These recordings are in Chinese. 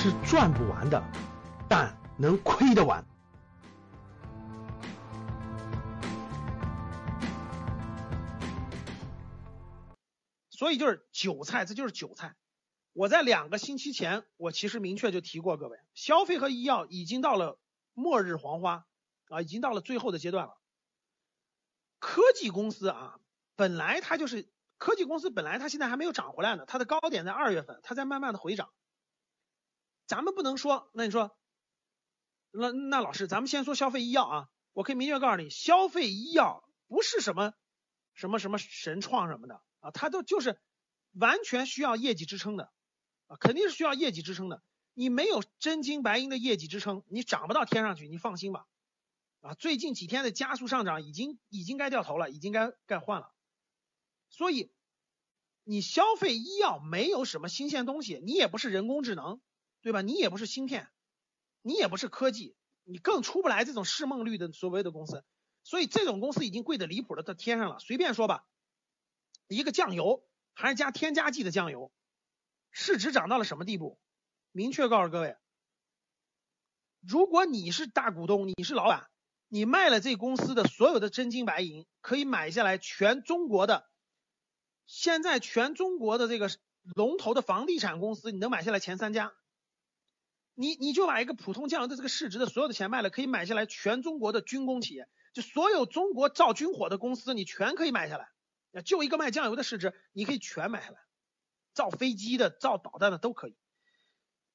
是赚不完的，但能亏得完。所以就是韭菜，这就是韭菜。我在两个星期前，我其实明确就提过，各位，消费和医药已经到了末日黄花啊，已经到了最后的阶段了。科技公司啊，本来它就是科技公司，本来它现在还没有涨回来呢，它的高点在二月份，它在慢慢的回涨。咱们不能说，那你说，那那老师，咱们先说消费医药啊，我可以明确告诉你，消费医药不是什么什么什么神创什么的啊，它都就是完全需要业绩支撑的。啊，肯定是需要业绩支撑的。你没有真金白银的业绩支撑，你涨不到天上去。你放心吧。啊，最近几天的加速上涨已经已经该掉头了，已经该该换了。所以，你消费医药没有什么新鲜东西，你也不是人工智能，对吧？你也不是芯片，你也不是科技，你更出不来这种市梦率的所谓的公司。所以这种公司已经贵的离谱的到天上了。随便说吧，一个酱油还是加添加剂的酱油。市值涨到了什么地步？明确告诉各位，如果你是大股东，你是老板，你卖了这公司的所有的真金白银，可以买下来全中国的，现在全中国的这个龙头的房地产公司，你能买下来前三家。你你就把一个普通酱油的这个市值的所有的钱卖了，可以买下来全中国的军工企业，就所有中国造军火的公司，你全可以买下来。就一个卖酱油的市值，你可以全买下来。造飞机的、造导弹的都可以，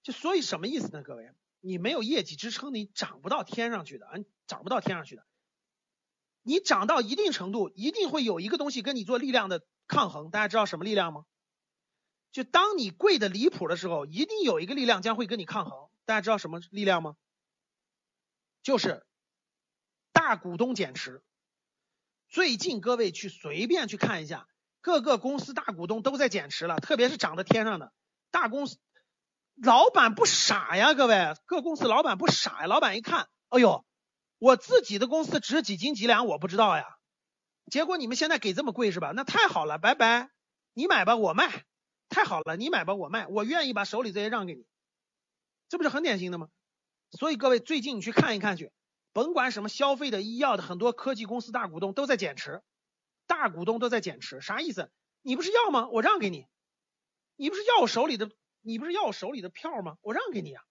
就所以什么意思呢？各位，你没有业绩支撑，你涨不到天上去的啊，涨不到天上去的。你涨到一定程度，一定会有一个东西跟你做力量的抗衡。大家知道什么力量吗？就当你贵的离谱的时候，一定有一个力量将会跟你抗衡。大家知道什么力量吗？就是大股东减持。最近各位去随便去看一下。各个公司大股东都在减持了，特别是涨在天上的大公司，老板不傻呀，各位，各公司老板不傻呀，老板一看，哎呦，我自己的公司值几斤几两我不知道呀，结果你们现在给这么贵是吧？那太好了，拜拜，你买吧，我卖，太好了，你买吧，我卖，我愿意把手里这些让给你，这不是很典型的吗？所以各位最近你去看一看去，甭管什么消费的、医药的，很多科技公司大股东都在减持。大股东都在减持，啥意思？你不是要吗？我让给你。你不是要我手里的？你不是要我手里的票吗？我让给你啊。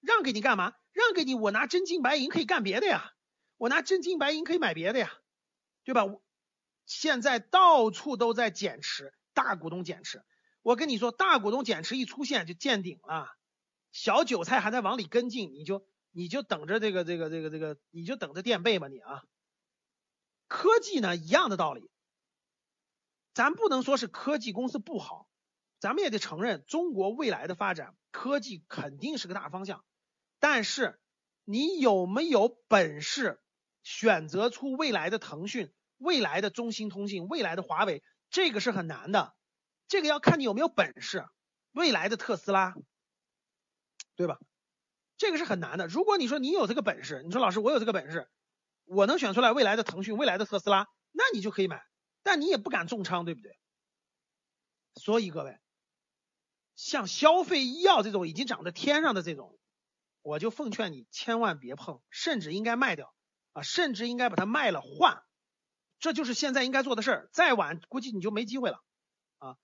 让给你干嘛？让给你，我拿真金白银可以干别的呀。我拿真金白银可以买别的呀，对吧？现在到处都在减持，大股东减持。我跟你说，大股东减持一出现就见顶了，小韭菜还在往里跟进，你就你就等着这个这个这个这个，你就等着垫背吧你啊。科技呢，一样的道理，咱不能说是科技公司不好，咱们也得承认中国未来的发展，科技肯定是个大方向。但是你有没有本事选择出未来的腾讯、未来的中兴通讯、未来的华为？这个是很难的，这个要看你有没有本事。未来的特斯拉，对吧？这个是很难的。如果你说你有这个本事，你说老师我有这个本事。我能选出来未来的腾讯、未来的特斯拉，那你就可以买，但你也不敢重仓，对不对？所以各位，像消费医药这种已经涨在天上的这种，我就奉劝你千万别碰，甚至应该卖掉啊，甚至应该把它卖了换，这就是现在应该做的事儿。再晚估计你就没机会了啊。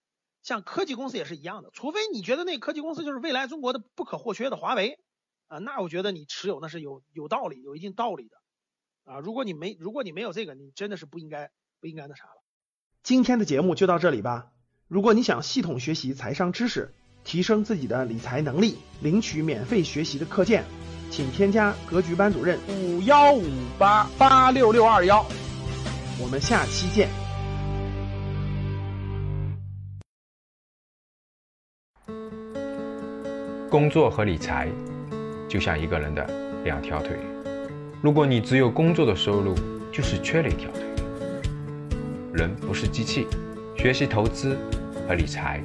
像科技公司也是一样的，除非你觉得那科技公司就是未来中国的不可或缺的华为啊，那我觉得你持有那是有有道理、有一定道理的。啊，如果你没如果你没有这个，你真的是不应该不应该那啥了。今天的节目就到这里吧。如果你想系统学习财商知识，提升自己的理财能力，领取免费学习的课件，请添加格局班主任五幺五八八六六二幺。我们下期见。工作和理财就像一个人的两条腿。如果你只有工作的收入，就是缺了一条腿。人不是机器，学习投资和理财，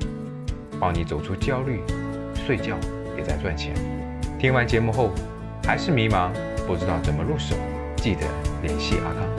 帮你走出焦虑，睡觉也在赚钱。听完节目后，还是迷茫，不知道怎么入手，记得联系阿康。